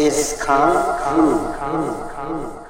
This is Kung Fu.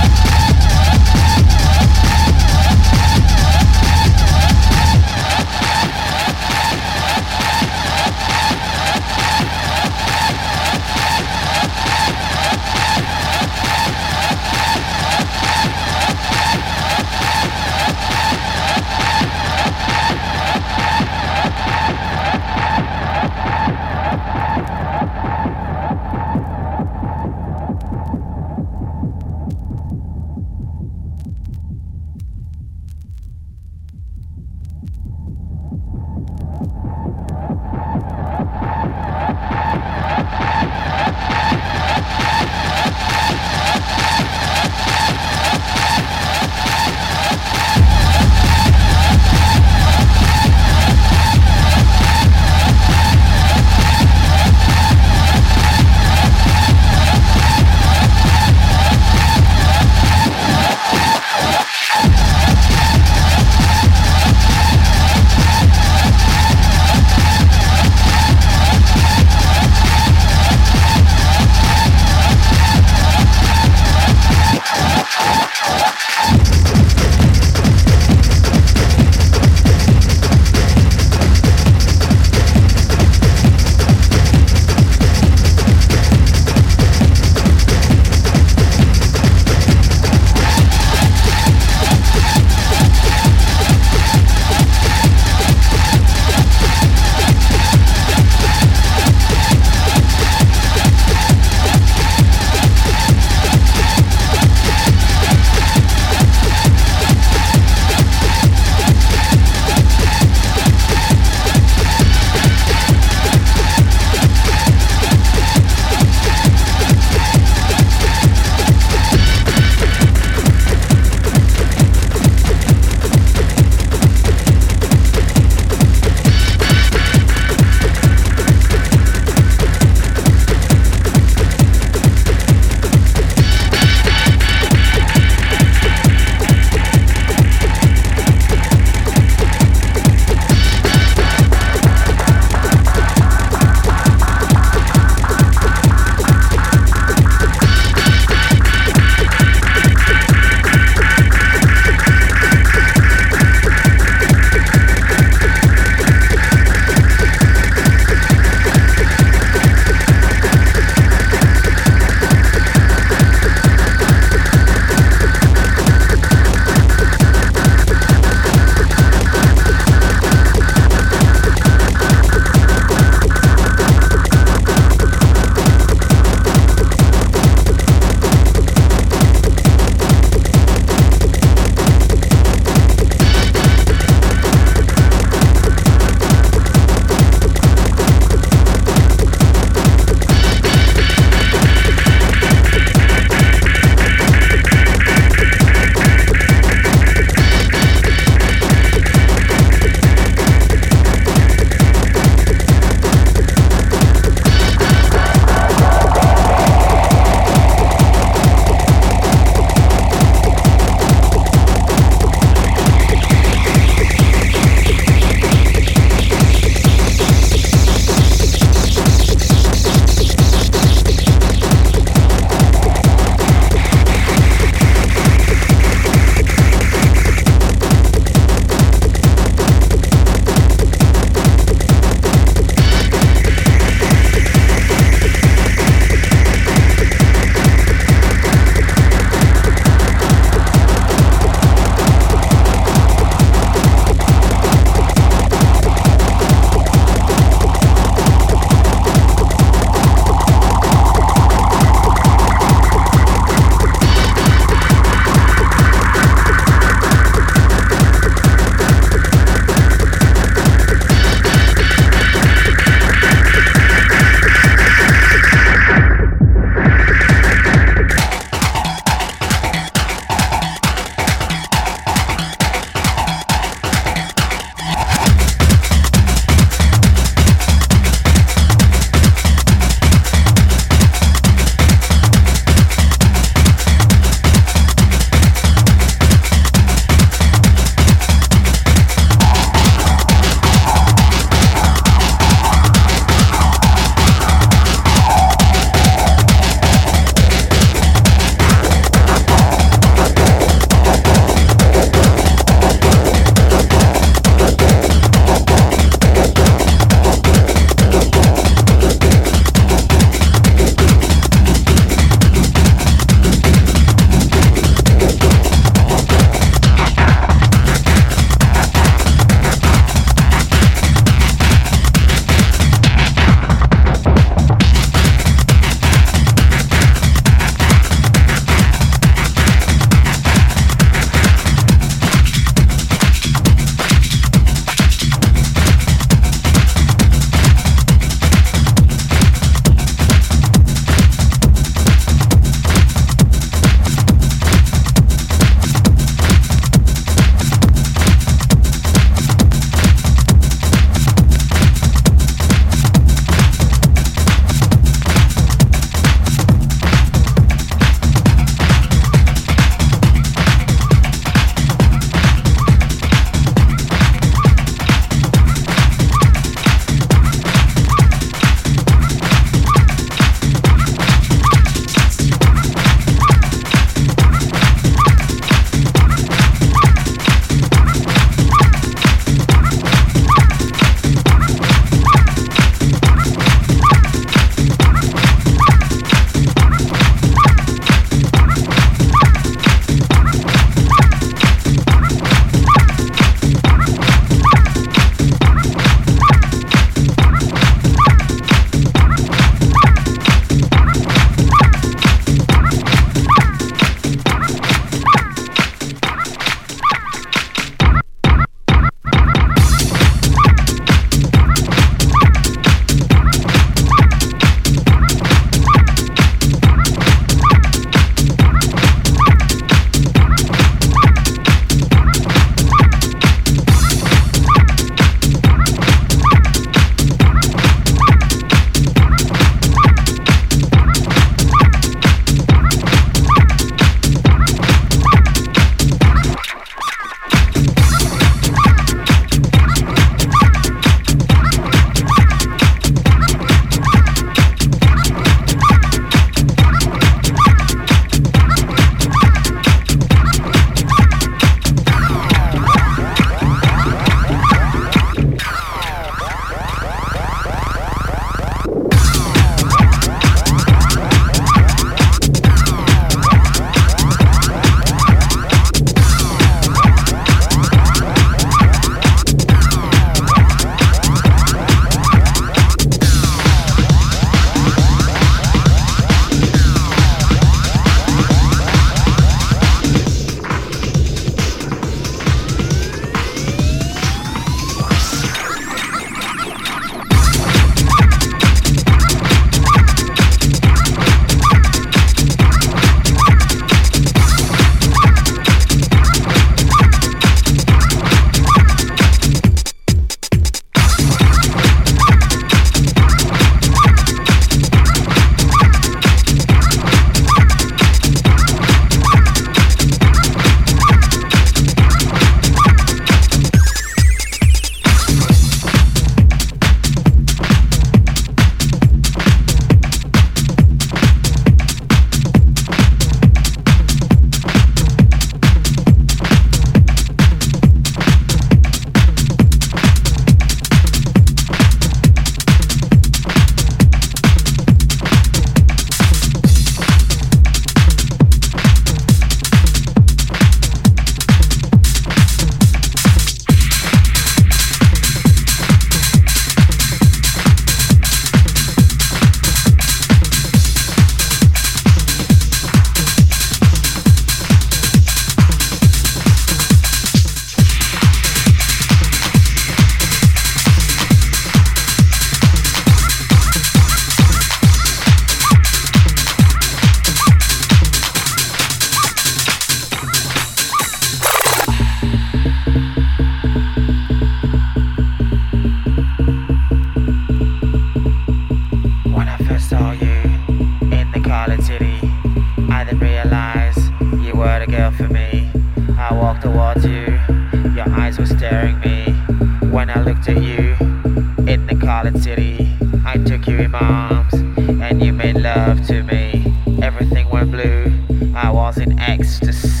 City. I took you in my arms and you made love to me. Everything went blue. I was in ecstasy.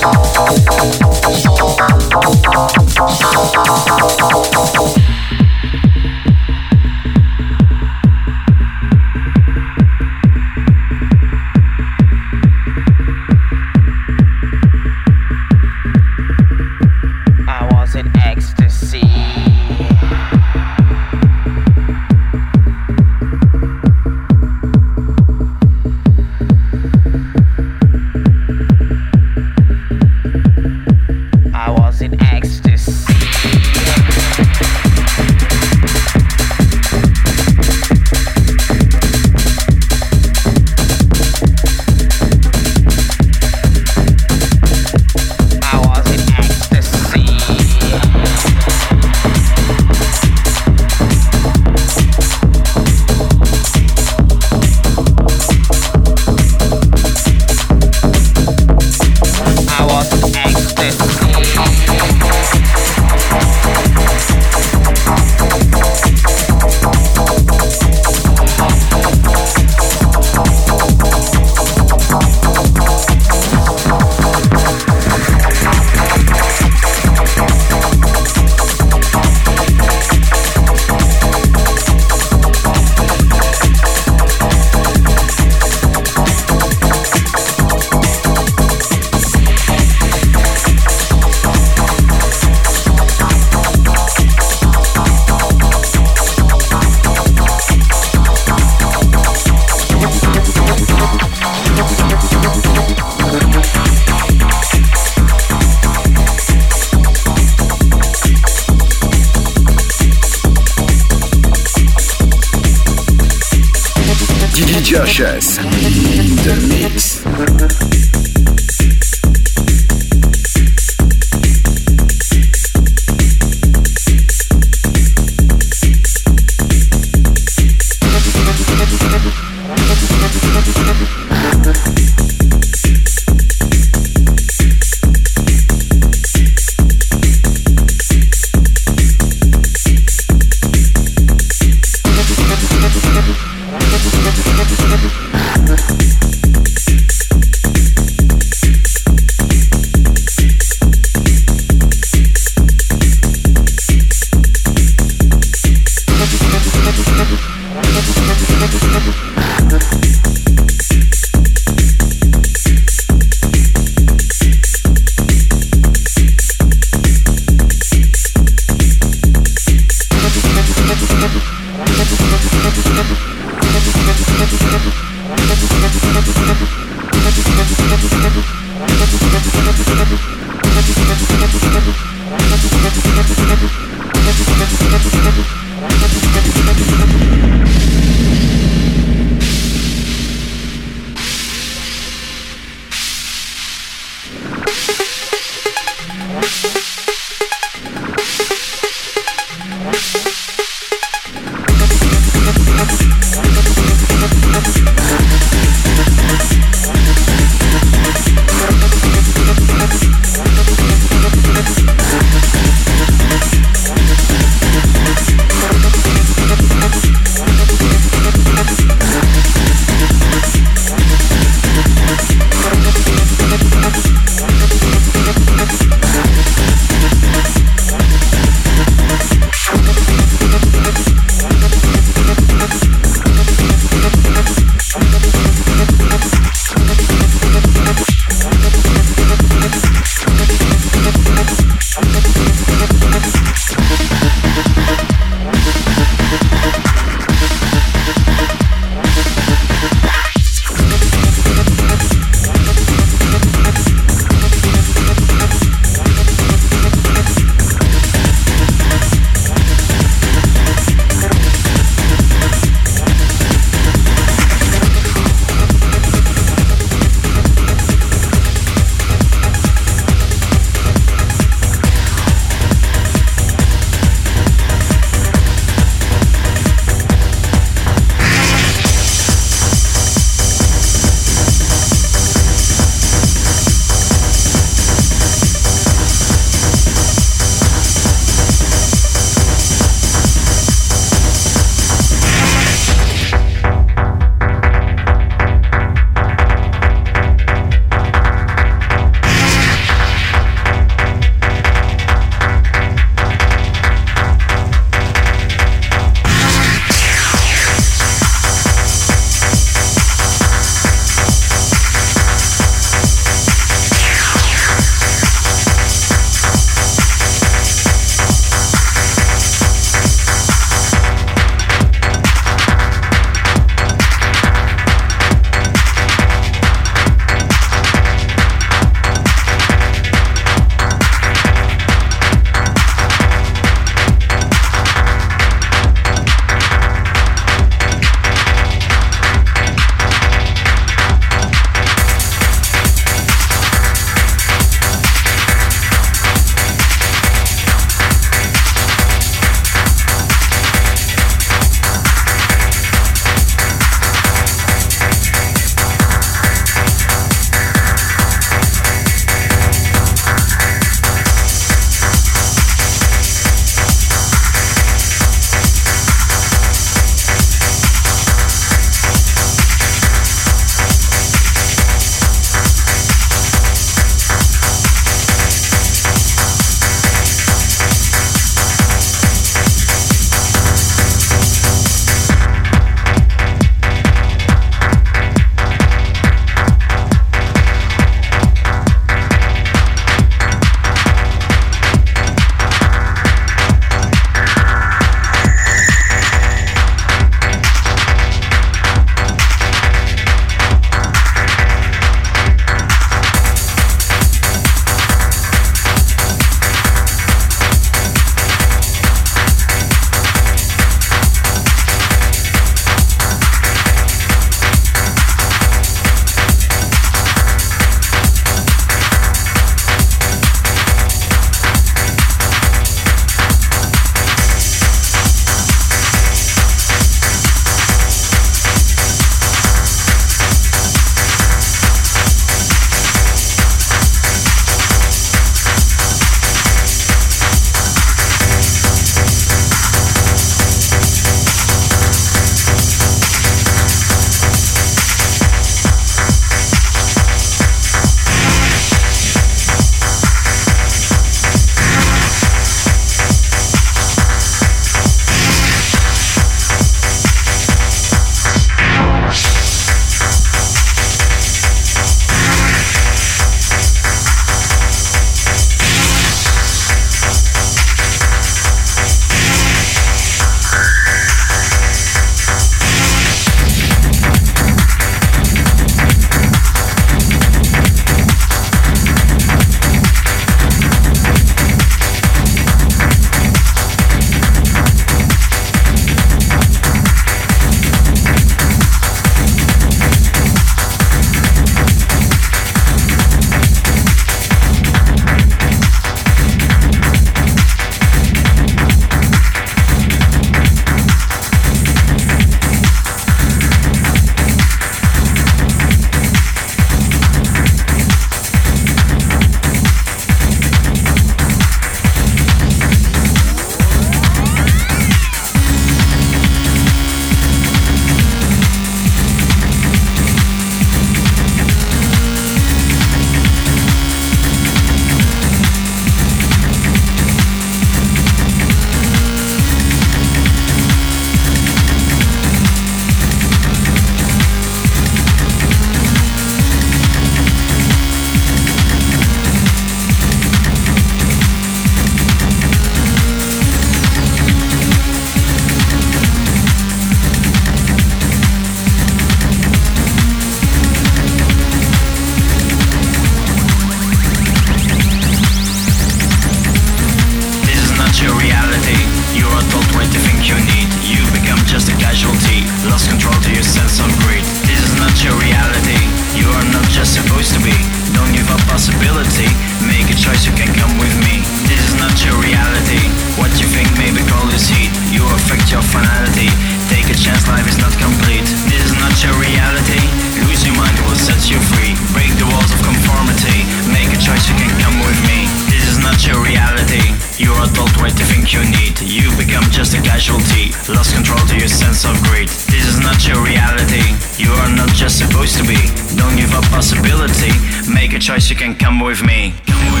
Sense of greed. This is not your reality. You are not just supposed to be. Don't give up possibility. Make a choice, you can come with me. Come with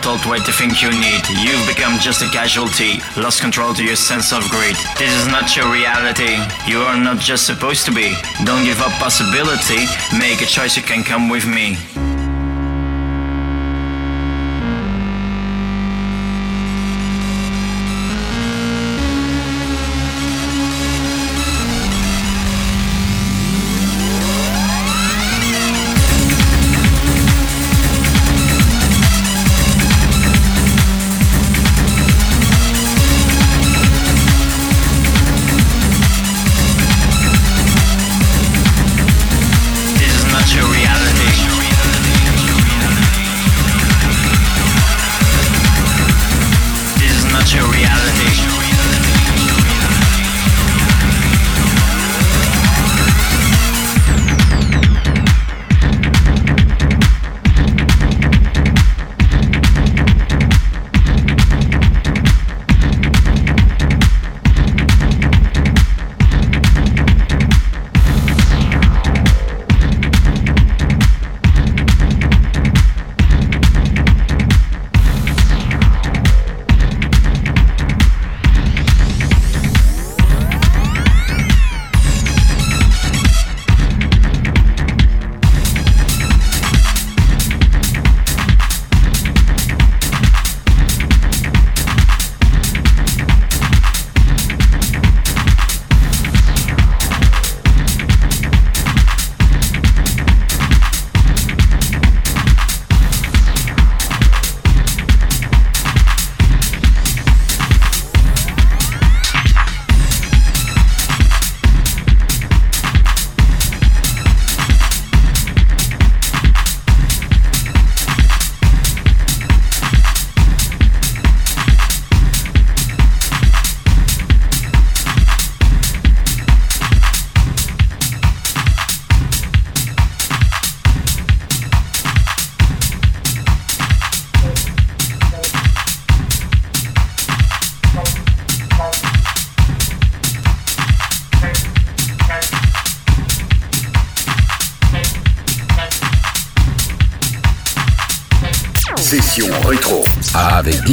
Are told what think you need. You've become just a casualty, lost control to your sense of greed. This is not your reality. You are not just supposed to be. Don't give up possibility. Make a choice, you can come with me.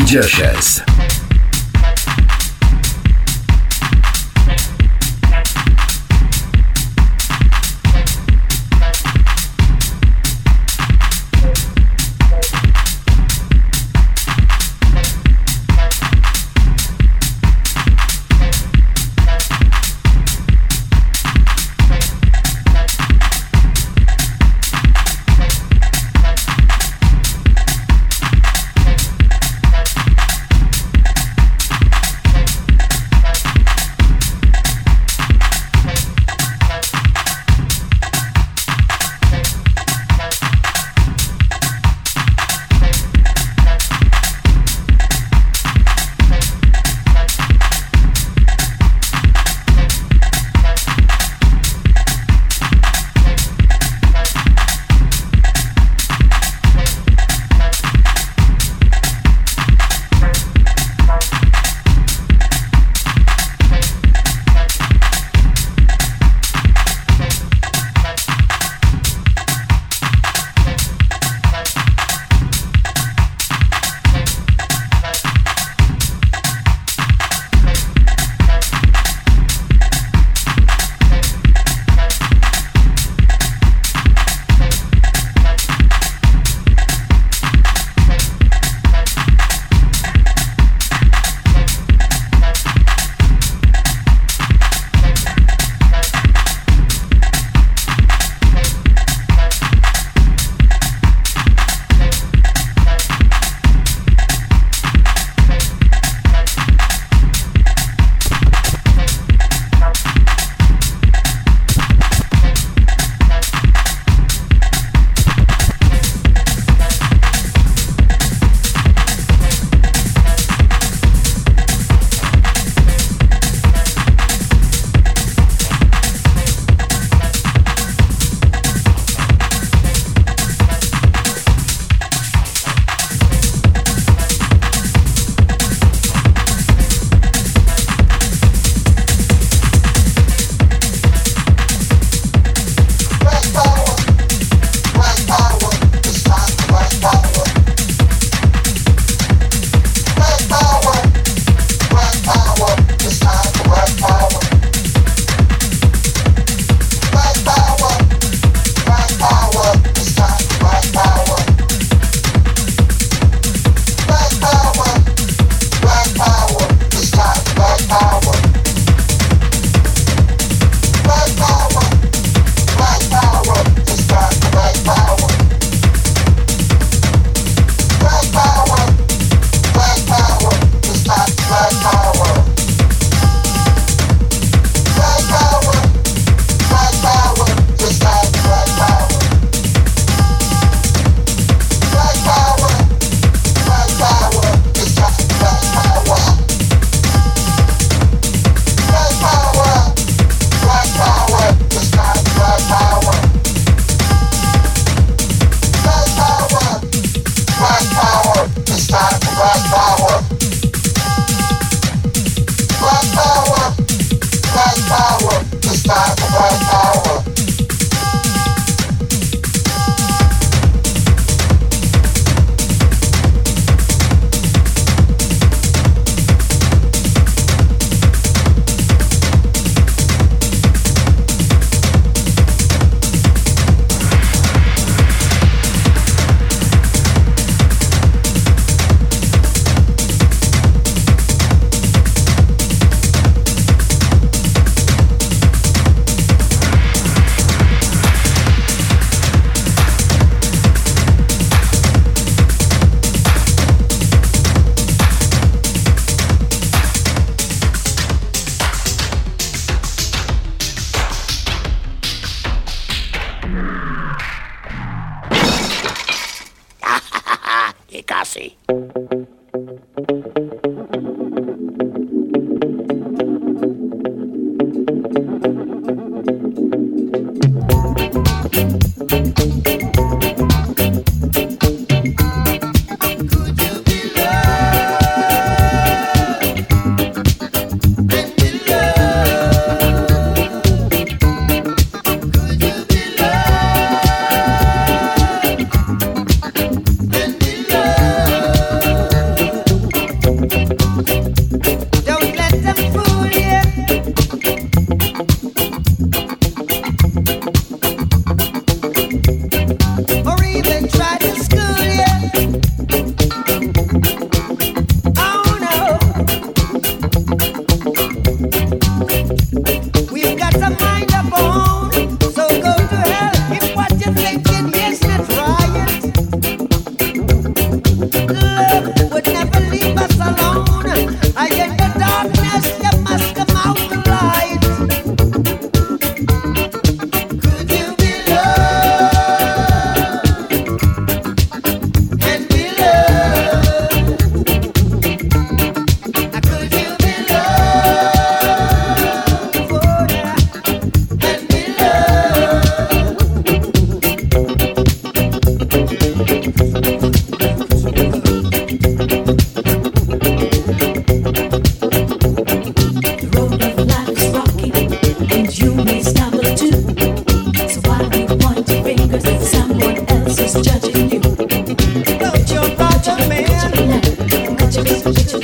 DJHS.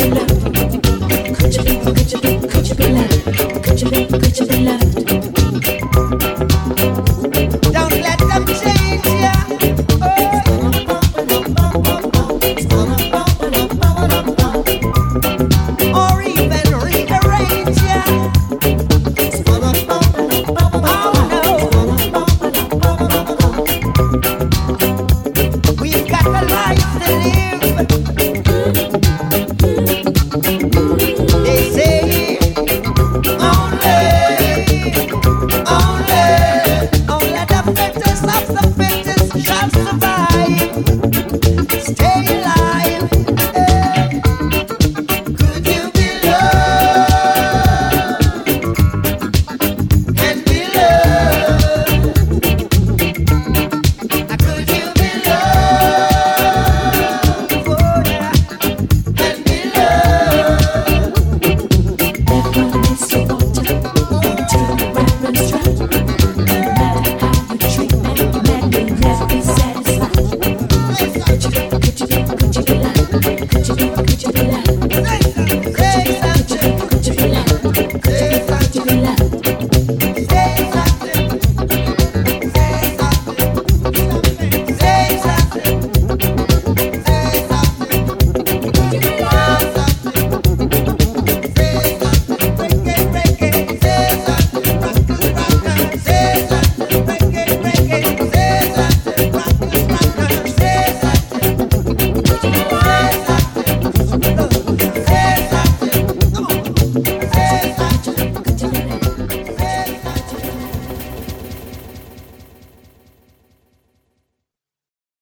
Tequila.